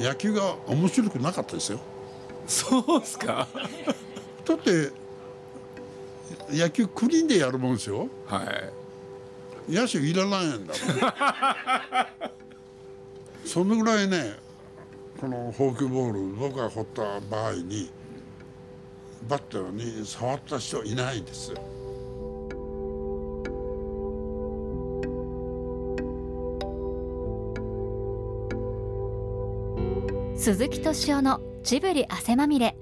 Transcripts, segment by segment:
野球が面白くなかったですよ。そうですか？だって野球クリーンでやるもんですよ。はい。野手いらないんだもん。そのぐらいねこのフォークボール僕が掘った場合にバッターに触った人いないんです。よ鈴木敏夫のジブリ汗まみれ。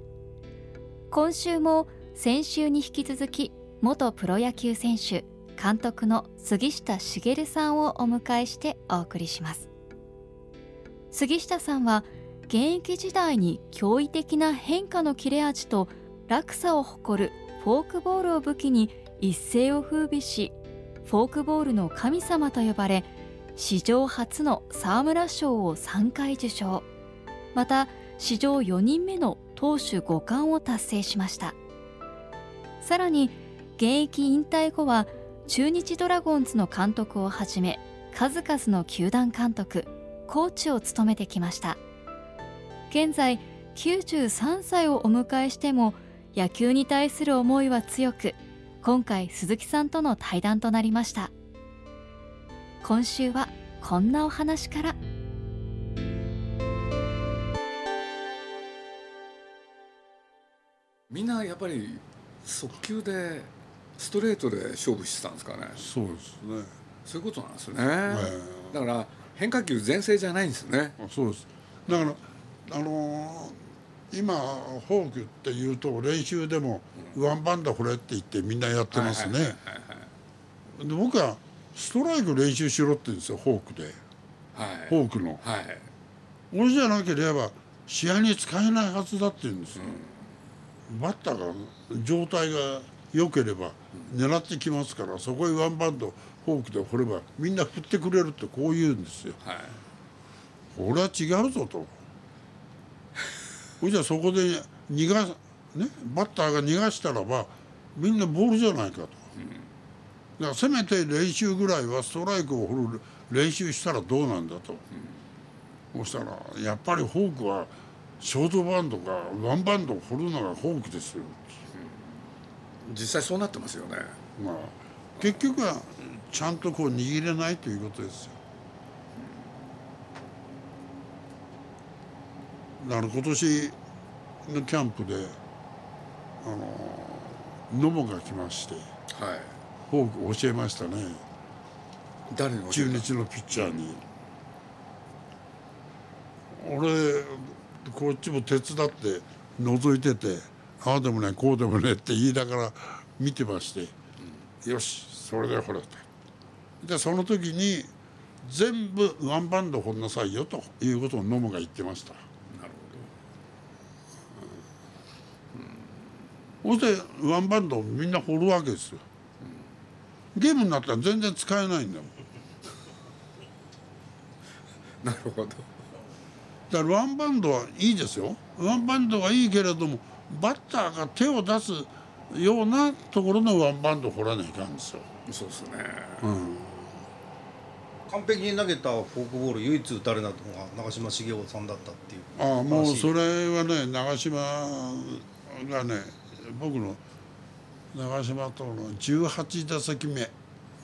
今週も先週に引き続き元プロ野球選手監督の杉下茂さんをお迎えしてお送りします。杉下さんは現役時代に驚異的な変化の切れ味と落差を誇るフォークボールを武器に一世を風靡しフォークボールの神様と呼ばれ史上初の沢村賞を3回受賞。また史上4人目の投手5冠を達成しました。さらに現役引退後は中日ドラゴンズの監督をはじめ数々の球団監督コーチを務めてきました。現在93歳をお迎えしても野球に対する思いは強く今回鈴木さんとの対談となりました。今週はこんなお話から。みんなやっぱり速球でストレートで勝負してたんですかね。そうですね、そういうことなんですね、えだから変化球全盛じゃないんですね。えそうです。だからあのー今フォークっていうと練習でもワンバンド振れって言ってみんなやってますね、で僕はストライク練習しろって言うんですよフォークで。はい。フォークの。はい。俺じゃなければ試合に使えないはずだって言うんですよ、バッターが状態が良ければ狙ってきますからそこへワンバンドフォークで振ればみんな振ってくれるってこう言うんですよ。はい。俺は違うぞと。じゃあそこで逃がねバッターが逃がしたらばみんなボールじゃないかと、だからせめて練習ぐらいはストライクを振る練習したらどうなんだと、そしたらやっぱりフォークはショートバンドかワンバンドを振るのがフォークですよ、実際そうなってますよね。まあ、結局はちゃんとこう握れないということですよ。だから今年のキャンプであの野茂が来ましてはい。フォーク教えましたね。誰に教中日のピッチャーに。俺こっちも手伝って覗いててああでもねこうでもねって言いながら見てまして、よしそれでほれたでその時に全部ワンバンド掘んなさいよということを野茂が言ってました。なるそしてワンバンドをみんな掘るわけですよ。ゲームになったら全然使えないんだもん。ほ どなるほどだからワンバウンドはいいですよ。ワンバウンドはいいけれどもバッターが手を出すようなところのワンバウンド掘らないかんですよ。そうですね、完璧に投げたフォークボール唯一打たれなのが長嶋茂雄さんだったっていう。ああもう話それはね長嶋がね僕の長嶋との18打席目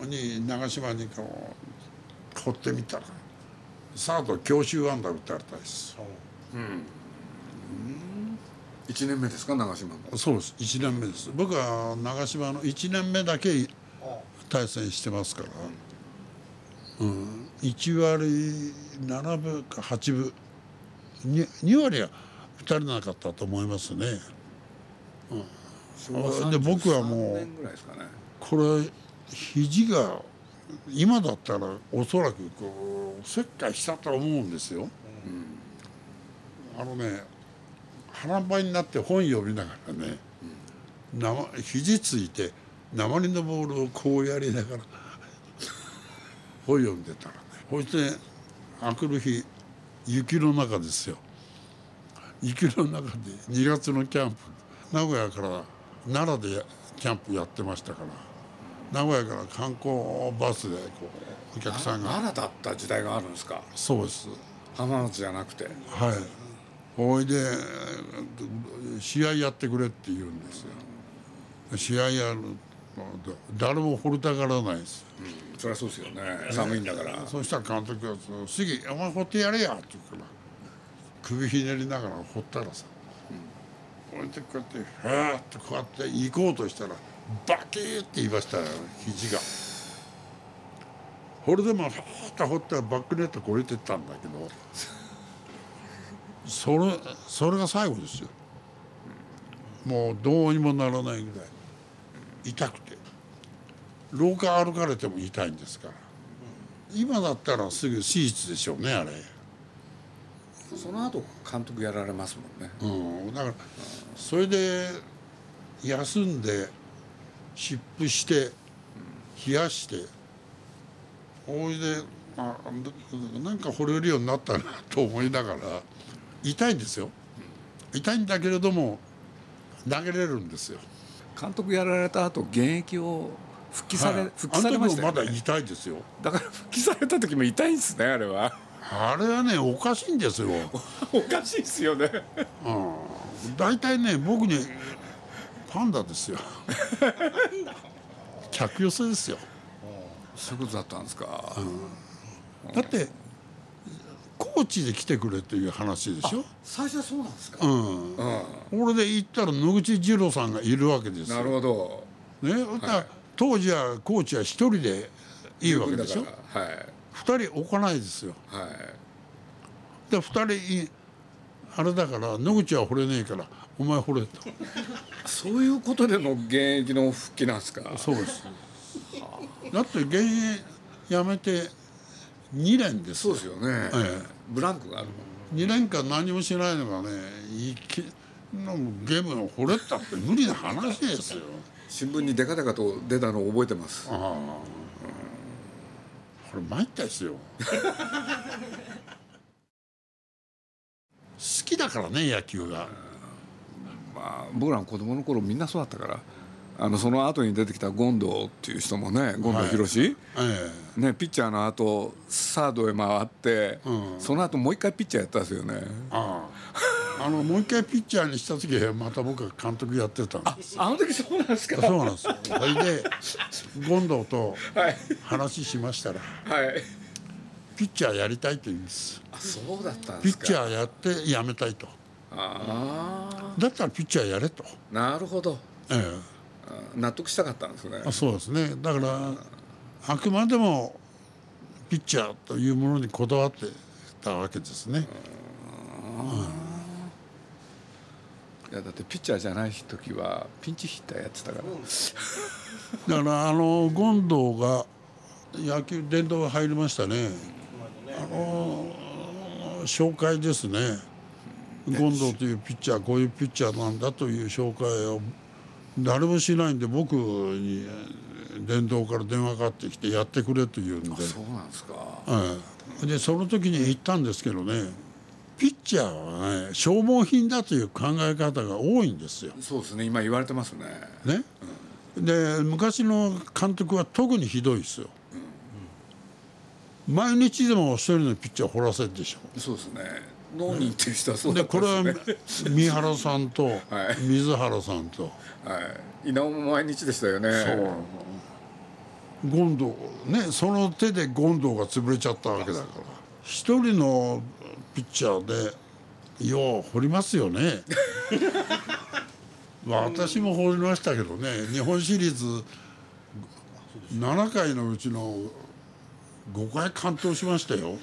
に長嶋にこう掘ってみたらサード強襲安打打たれたです。1年目ですか長嶋もそうです。1年目です。僕は長嶋の1年目だけあ対戦してますから、うん、1割7分か8分。2, 2割は打たれなかったと思いますね。昭和で僕はもう33年ぐらいですかね。これ肘が今だったらおそらくこう切開したと思うんですよ、うん。あのね腹ばいになって本読みながらね、生肘ついて鉛のボールをこうやりながら 本読んでたらね。そしてあくる日雪の中ですよ。雪の中で2月のキャンプ名古屋から奈良でキャンプやってましたから。名古屋から観光バスでこうお客さんが。奈良だった時代があるんですか？そうです。浜松じゃなくて。はい。ほいで試合やってくれって言うんですよ。試合やる誰も掘りたがらないです。そりゃそうですよね。寒いんだから。そしたら監督が「杉お前掘ってやれや」って言うから首ひねりながら掘ったらさこうやってこうやってふーっとこうやって行こうとしたらバキーって言いましたよ肘が。これでもふーっと掘ったらバックネット越えてったんだけど それそれが最後ですよ。もうどうにもならないぐらい痛くて廊下歩かれても痛いんですから今だったらすぐ手術でしょうねあれ。その後監督やられますもんねうん、だからそれで休んで湿布して冷やしてほいであなんか惚れるようになったなと思いながら痛いんですよ。痛いんだけれども投げれるんですよ。監督やられた後現役を復帰され、はい。復帰されましたよ、ね、まだ痛いですよ。だから復帰された時も痛いんですねあれは。あれはねおかしいんですよ、おかしいですよね。うん、大体ね僕にパンダですよ。客寄せですよ。そういうことだったんですか、だって高知で来てくれっていう話でしょ？最初はそうなんですか、うん。うん。これで行ったら野口二郎さんがいるわけですよ。なるほど。ね、だから当時は高知は一人でいいわけでしょ？はい。二人置かないですよ。はい。で二人いあれだから野口は惚れねえからお前惚れと。そういうことでの現役の復帰なんですか？そうです。だって現役やめて2年ですよ。そうですよね、えブランクがある2年間何もしないのがねいきのゲームを惚れたって無理な話ですよ。新聞にデカデカと出たのを覚えてます。ああ、これ参ったですよ。好 きだからね野球が。まあ僕らの子供の頃みんなそうだったからあのその後に出てきた権藤っていう人もね権藤博士、えね、ピッチャーの後サードへ回って、うん。その後もう一回ピッチャーやったんですよね。えああ。あのもう一回ピッチャーにした時はまた僕は監督やってたんですあの時そうなんですか？そうなんですよ。それで 権藤とはい。話しましたらはいピッチャーやりたいと言うんです。あそうだったんピッチャーやって辞めたいと。あだったらピッチャーやれと、あなるほど。えあ納得したかったんですね。え、そうですね。だからあくまでもピッチャーというものにこだわってたわけですね、いやだってピッチャーじゃない時はピンチヒッターやってたから。だからあの権藤が野球殿堂入りましたね紹介ですね権藤というピッチャーこういうピッチャーなんだという紹介を誰もしないんで僕に殿堂から電話かかってきてやってくれと言うんでそうなんですかはい、でその時に言ったんですけどねピッチャーはね消耗品だという考え方が多いんですよ。そうですね今言われてますねね、で昔の監督は特にひどいですよ。毎日でも一人のピッチャー掘らせるでしょ。そうですね。脳にっていう人はそうだでこったんれは三原さんとはい。水原さんと、はい。稲尾も毎日でしたよね。権藤ねその手で権藤が潰れちゃったわけだから一人のピッチャーでよう掘りますよね。まあ私も掘りましたけどね日本シリーズ7回のうちの5回完投しましたよ。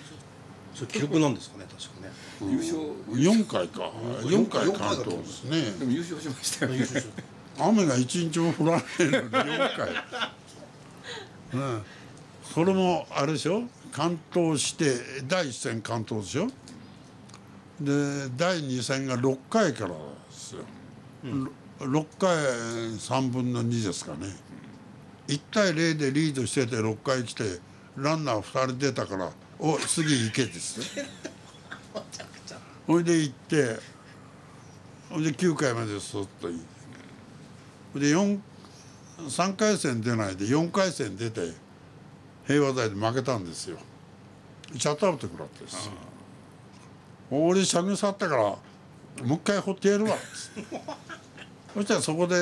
それ記録なんですかね確かね。優勝。4回か。4回完投ですね。でも優勝しましたよね。雨が一日も降らないのに4回、うん、それもあれでしょ？完投して第1戦完投でしょで第2戦が6回からですよ、6回3分の2ですかね。1対0でリードしてて6回来てランナー2人出たから「お次行け」です。よ ほいで行ってほいで9回までスッと行って。で4 3回戦出ないで4回戦出て平和台で負けたんですよ。シャットアウト食らってです。よ俺射群去ったからもう一回掘ってやるわ」そしたらそこで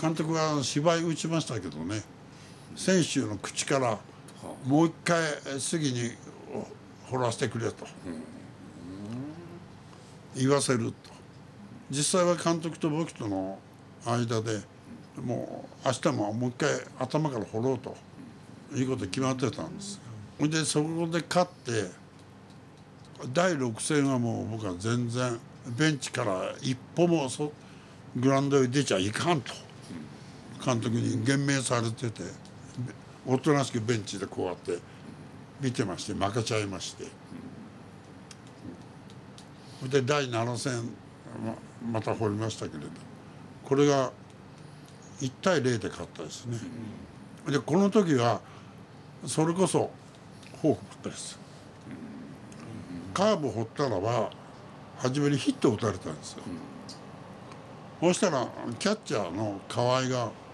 監督が芝居打ちましたけどね選手の口から「もう一回杉に掘らせてくれ」と。言わせると。実際は監督と僕との間でもう明日ももう一回頭から掘ろうと。いうこと決まってたんです。よ。でそこで勝って第6戦はもう僕は全然ベンチから一歩もそグラウンドへ出ちゃいかんと。監督に言命されてて。おとなしくベンチでこうやって見てまして負けちゃいまして。で第7戦また掘りましたけれどこれが1対0で勝ったですね。でこの時はそれこそフォークばっかりです。カーブ掘ったらば初めにヒットを打たれたんですよ、そしたらキャッチャーの河合が「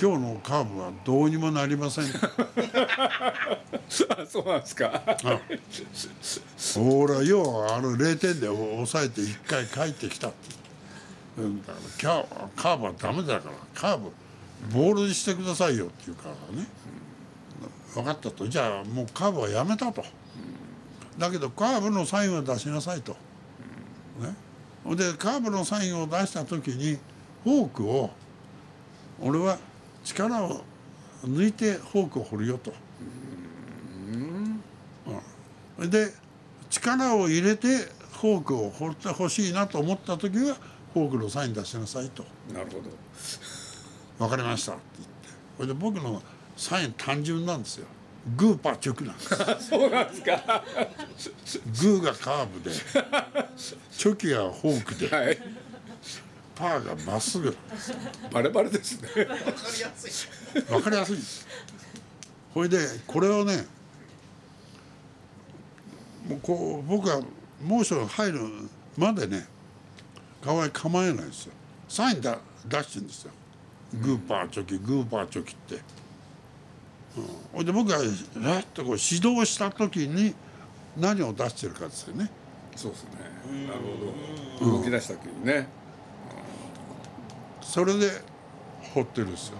今日のカーブはどうにもなりません」そうなんですか。ほら要はあの0点で抑えて1回帰ってきた。ってうんだからキャカーブはダメだからカーブボールにしてくださいよって言うからね、分かったと。じゃあもうカーブはやめたと、だけどカーブのサインは出しなさいと、ね、でカーブのサインを出した時にフォークを俺は力を抜いてフォークを掘るよと。うん。で力を入れてフォークを掘ってほしいなと思った時はフォークのサイン出しなさいと。なるほど「分かりました」って言って。これで僕のサイン単純なんですよ。グーパー直なんです。そうなんですか。グーがカーブでチョキがフォークで。はいパーがまっすぐバレバレですね。わかりやすい。分かりやすいです。それでこれをねもうこう僕はモーション入るまでね河合構えないですよ。サインだ出してるんですよ。グーパーチョキグーパーチョキって、うん、ほいで僕がえっとこう指導した時に何を出してるかですよね。そうですね。なるほど。動き出した時にねそれで掘ってるんですよ。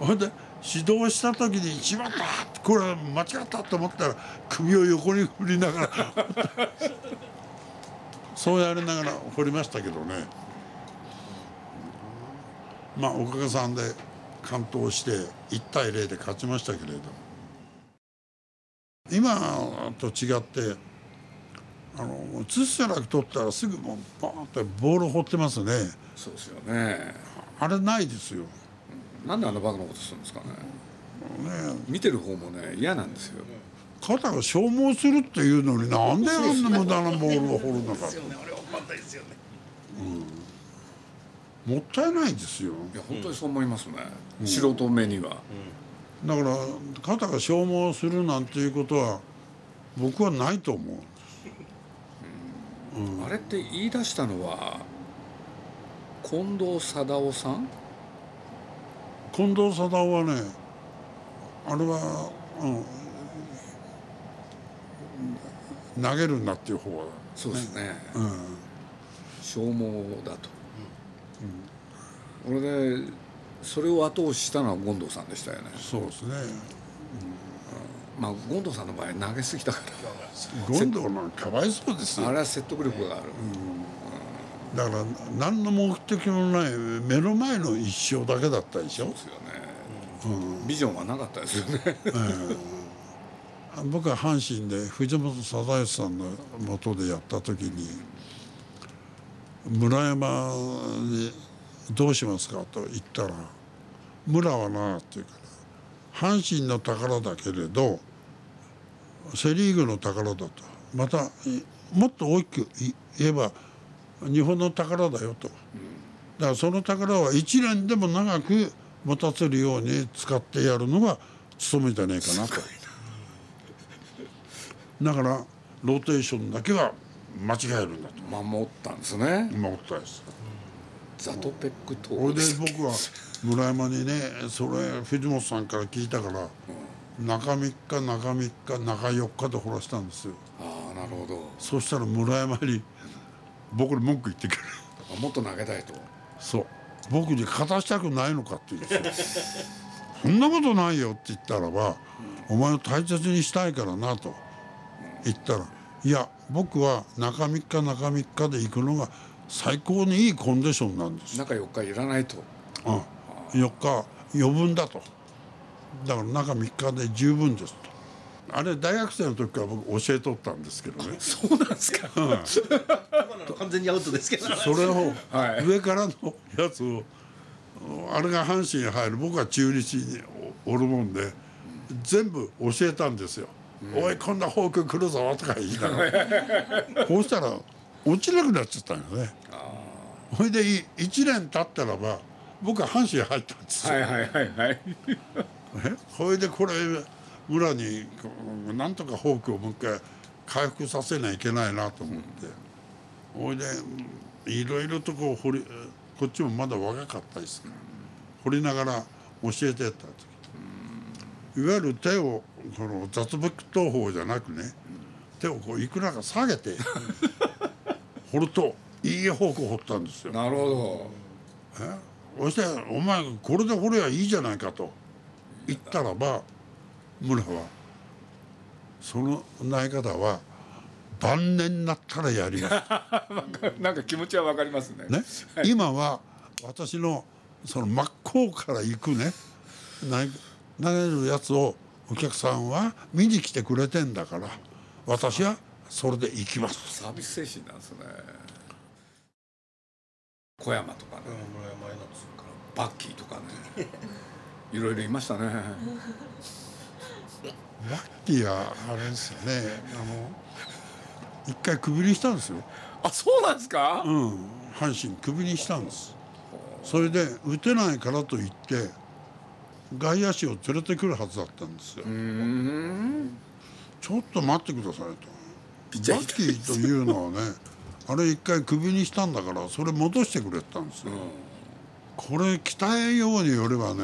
ほんで指導した時に一番だこれは間違ったと思ったら首を横に振りながら そうやりながら掘りましたけどね。まあおかげさんで完投して1対0で勝ちましたけれど今と違ってあのツーストライク取ったらすぐもうバーンってボール掘ってますね。そうですよね。あれないですよ。なんであんなバカなことするんですかね。ね見てる方もね嫌なんですよ。肩が消耗するっていうのになんであんな無駄なボールを掘るのか。ですよねあれわかん。ないですよねもったいないですよ。いや本当にそう思いますね、素人目には、だから肩が消耗するなんていうことは僕はないと思う。あれって言い出したのは近藤貞夫さん？近藤貞夫はねあれは、うん、投げるんだっていう方はそうですね。うん。消耗だと、これでそれを後押ししたのは権藤さんでしたよね。そうですね。まあ権藤さんの場合投げすぎたか権藤なんかかわいそうですよ。らあれは説得力がある、だから何の目的もない目の前の一生だけだったでしょ？ですよね、ビジョンはなかったですよね。僕は阪神で藤本貞義さんの元でやった時に村山に「どうしますか?」と言ったら「村はな」って言うから阪神の宝だけれどセ・リーグの宝だと。またいもっと大きくい言えば日本の宝だよと。だからその宝は一年でも長く持たせるように使ってやるのが務めじゃねえかなと。だからローテーションだけは間違えるんだと守ったんですね思ったです。ザトペックそれで僕は村山にねそれ藤本さんから聞いたから中3日中3日中4日で掘らしたんですよ。あああなるほどそしたら村山に僕に文句言ってくる。あもっと投げたいと。そう。僕に勝たしたくないのかって言う。んですよそんなことないよって言ったらば、お前を大切にしたいからなと。言ったらいや僕は中3日中3日で行くのが最高にいいコンディションなんです。中4日いらないと。うん、4日余分だと。だから中3日で十分ですと。あれ大学生の時から僕教えとったんですけどね。そうなんですか。今のは完全にアウトですけど。そ れをはい。上からのやつをあれが阪神に入る僕は中日におるもんで全部教えたんですよ「おいこんなフォーク来るぞ」とか言いながら。こうしたら落ちなくなっちゃったんよね。ほいで1年経ったらば僕は阪神入ったんですよ。はいはいはいはい。え？それでこれ裏になんとかフォークをもう一回回復させないといけないなと思ってほいでうんいろいろとこう掘りこっちもまだ若かったですから掘りながら教えてった時。いわゆる手をこの雑木投法じゃなくね手をこういくらか下げて掘るといい方向掘ったんですよ。なるほそして「お前これで掘ればいいじゃないか」と。言ったらば村はその投げ方は晩年になったらやります。ど なんか気持ちはわかりますね。ね、今は私のその真っ向から行くね。投げ投げるやつをお客さんは見に来てくれてんだから私はそれで行きます。サービス精神なんですね。小山とかね、村山へのつバッキーとかね。いろいろいましたね。ラッキーはあれですよね。あの一回クビにしたんですよ。あそうなんですか、うん、阪神クビにしたんです。それで打てないからといって外野手を連れてくるはずだったんですよ、うんちょっと待ってくださいと。バッキーというのはねあれ一回クビにしたんだからそれ戻してくれたんですよ、これ期待ようによればね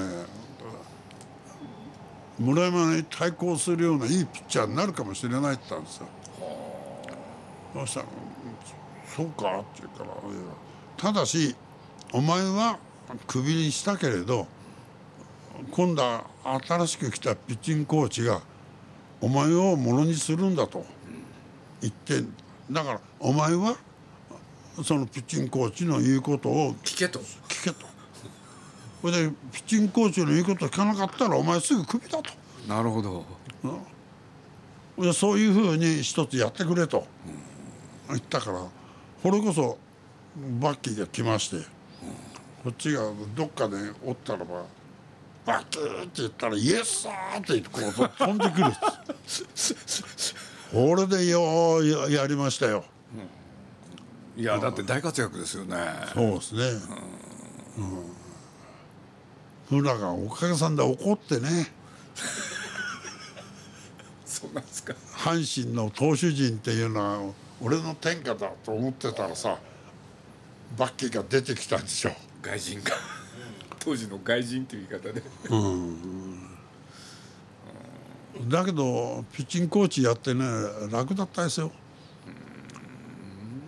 村山に対抗するようないいピッチャーになるかもしれないって言ったんですよそしたらうん「そうか?」って言うからただしお前はクビにしたけれど今度は新しく来たピッチングコーチがお前をものにするんだと言ってだからお前はそのピッチングコーチの言うことを聞けと。聞けと。それでピッチングコーチの言うことを聞かなかったらお前すぐクビだと。なるほど。でそういうふうに一つやってくれと言ったからこれこそバッキーが来ましてこっちがどっかでおったらば「バッキー!」って言ったら「イエスサー!」って言ってこう飛んでくるこれでようややりましたよ。いやだって大活躍ですよね。そうですね。うん。村がおかげさんで怒ってね。そうなんですか。阪神の投手陣っていうのは俺の天下だと思ってたらさバッキーが出てきたんですよ。外人か 当時の外人っていう言い方でだけどピッチングコーチやってね楽だったですよ。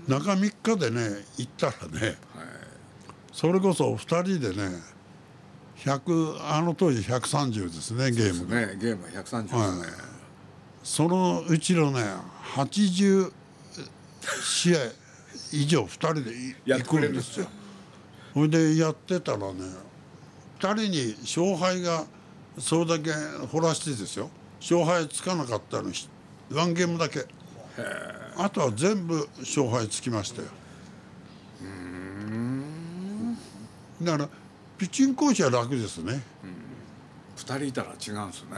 中3日でね行ったらねそれこそ2人でね100あの当時130ですねゲームが。ねゲームは130ですね、はい。そのうちのね80試合以上2人でい行くんですよ。それでやってたらね2人に勝敗がそれだけ掘らしてですよ。勝敗つかなかったのひワンゲームだけ。あとは全部勝敗つきましたよ。だからピッチングコーチは楽ですね、2人いたら違うんですね。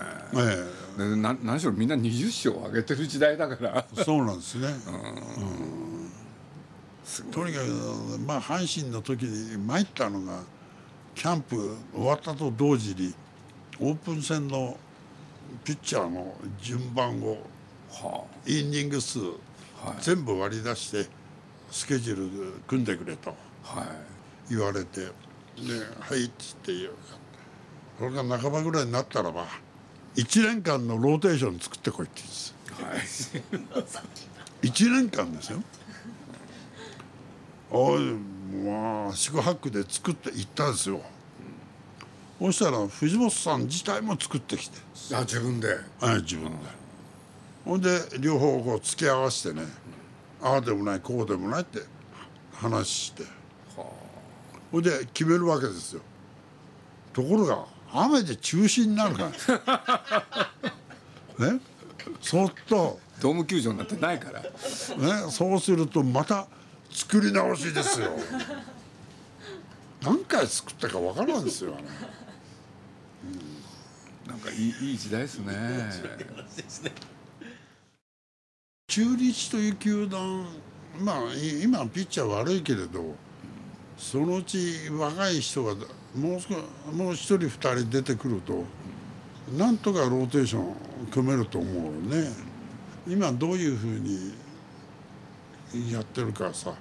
えでな何しろみんな20勝上げてる時代だから。えそうなんですね。すごい。とにかくまあ阪神の時に参ったのがキャンプ終わったと同時にオープン戦のピッチャーの順番をはイニング数、全部割り出してスケジュール組んでくれとあはい。言われてで「はい」っつって言うそれが半ばぐらいになったらば1年間のローテーション作ってこいって言うんです。はい。1年間ですよ。おいまあ宿泊で作って行ったんですよ。そしたら藤本さん自体も作ってきて。あ自分で。はい自分で。ほんで両方こう付け合わせてねああでもないこうでもないって話して。ほんで決めるわけですよ。ところが雨で中止になるから。ねそっと。ドーム球場なんてないから。ねそうするとまた作り直しですよ。何回作ったかわからんですよあれ。なんかいいいい時代ですね。中日という球団まあい今ピッチャー悪いけれどそのうち若い人がもう少もう一人二人出てくるとなんとかローテーション組めると思うよね。今どういうふうにやってるかさ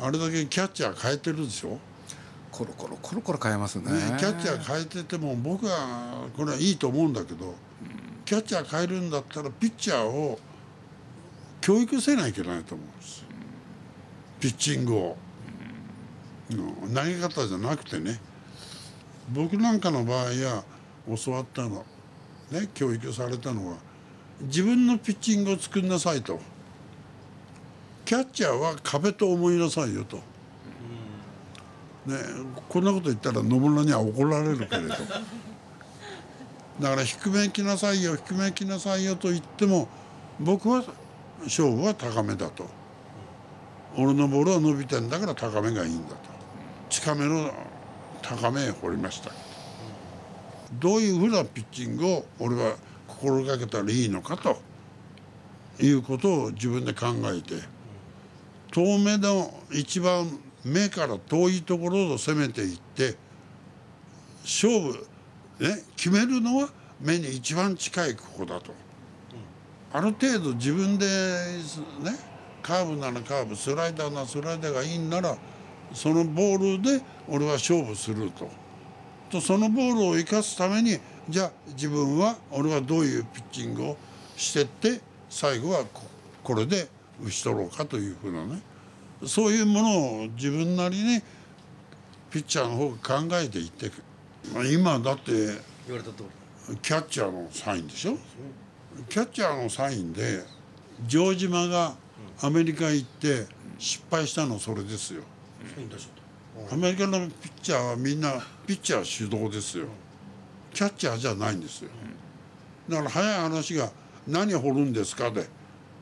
あれだけキャッチャー変えてるでしょ、コロコロコロコロ変えますね。ね、キャッチャー変えてても僕はこれはいいと思うんだけどキャッチャー変えるんだったらピッチャーを教育せないといけないと思うんです。ピッチングを、うん。投げ方じゃなくてね僕なんかの場合は教わったのね教育されたのは自分のピッチングを作んなさいと。キャッチャーは壁と思いなさいよと。ね、こんなこと言ったら野村には怒られるけれど。だから低めに来なさいよ低めに来なさいよと言っても僕は勝負は高めだと。俺のボールは伸びてんだから高めがいいんだと。近めの高めへ放りました。どういうふうなピッチングを俺は心がけたらいいのかということを自分で考えて遠目の一番目から遠いところを攻めていって勝負ね決めるのは目に一番近いここだと、ある程度自分でねカーブならカーブスライダーならスライダーがいいんならそのボールで俺は勝負すると。とそのボールを生かすためにじゃあ自分は俺はどういうピッチングをしてって最後はここれで打ち取ろうかというふうなね。そういうものを自分なりにピッチャーの方が考えていってまあ今だって言われた通りキャッチャーのサインでしょ？キャッチャーのサインで城島がアメリカ行って失敗したのそれですよ。アメリカのピッチャーはみんなピッチャー主導ですよ。キャッチャーじゃないんですよ。だから早い話が「何掘るんですか?」で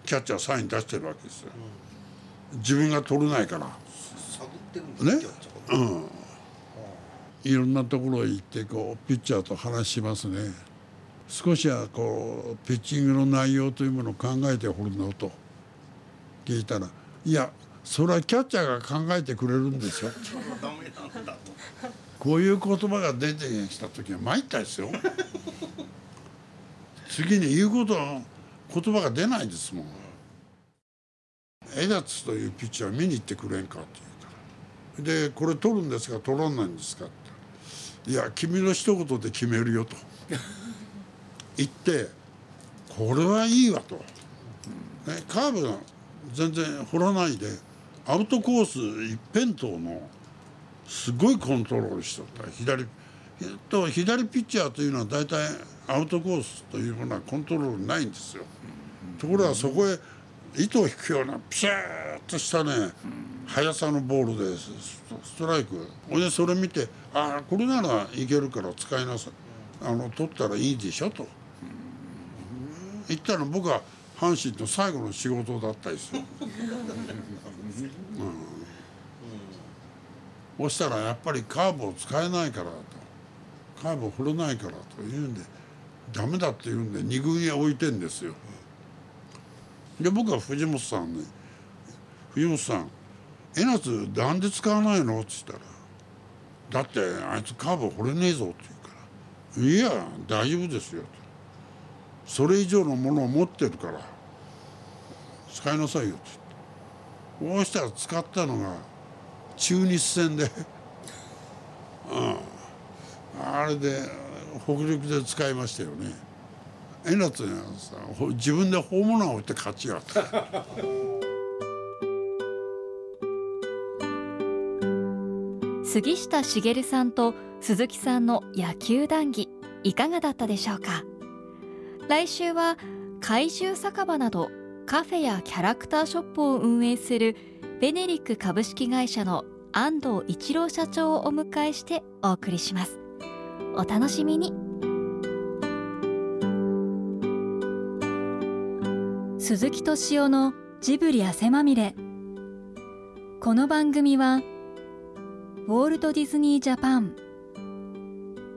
キャッチャーサイン出してるわけですよ。自分が取れないから。た探ってるんだね。キャッチャーが。いろんなところへ行ってこうピッチャーと話しますね。少しはこうピッチングの内容というものを考えて掘るのと聞いたら「いやそれはキャッチャーが考えてくれるんですよ」こういう言葉が出てきた時は参ったですよ。次に言うことの言葉が出ないですもん。エダツというピッチャー見に行ってくれんかって言うから。でこれ取るんですか取らないんですかって。いや君の一言で決めるよと。言ってこれはいいわと、ね、カーブが全然掘らないでアウトコース一辺倒のすごいコントロールしとった。左と左ピッチャーというのは大体アウトコースというものはコントロールないんですよ。ところがそこへ糸を引くようなピシャーッとしたね速さのボールでスストライク。ほでそれ見て「ああこれならいけるから使いなさい。あの取ったらいいでしょ」と。言ったら僕は阪神の最後の仕事だったですよ。そしたらやっぱりカーブを使えないからとカーブを振れないからというんでダメだって言うんで二軍へ置いてんですよ。で僕は藤本さんに「藤本さん江夏なんで使わないの?」って言ったら「だってあいつカーブ掘れねえぞ」って言うから「いや大丈夫ですよ」と「それ以上のものを持ってるから使いなさいよ」って言って。そうしたら使ったのが中日戦で、うん、あれで北陸で使いましたよね。江夏にはさほ自分でホームランを打って勝ちやった。杉下茂さんと鈴木さんの野球談義いかがだったでしょうか？来週は怪獣酒場などカフェやキャラクターショップを運営するベネリック株式会社の安藤一郎社長をお迎えしてお送りします。お楽しみに。鈴木敏夫のジブリ汗まみれ。この番組はウォールト・ディズニー・ジャパン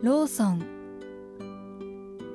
ローソン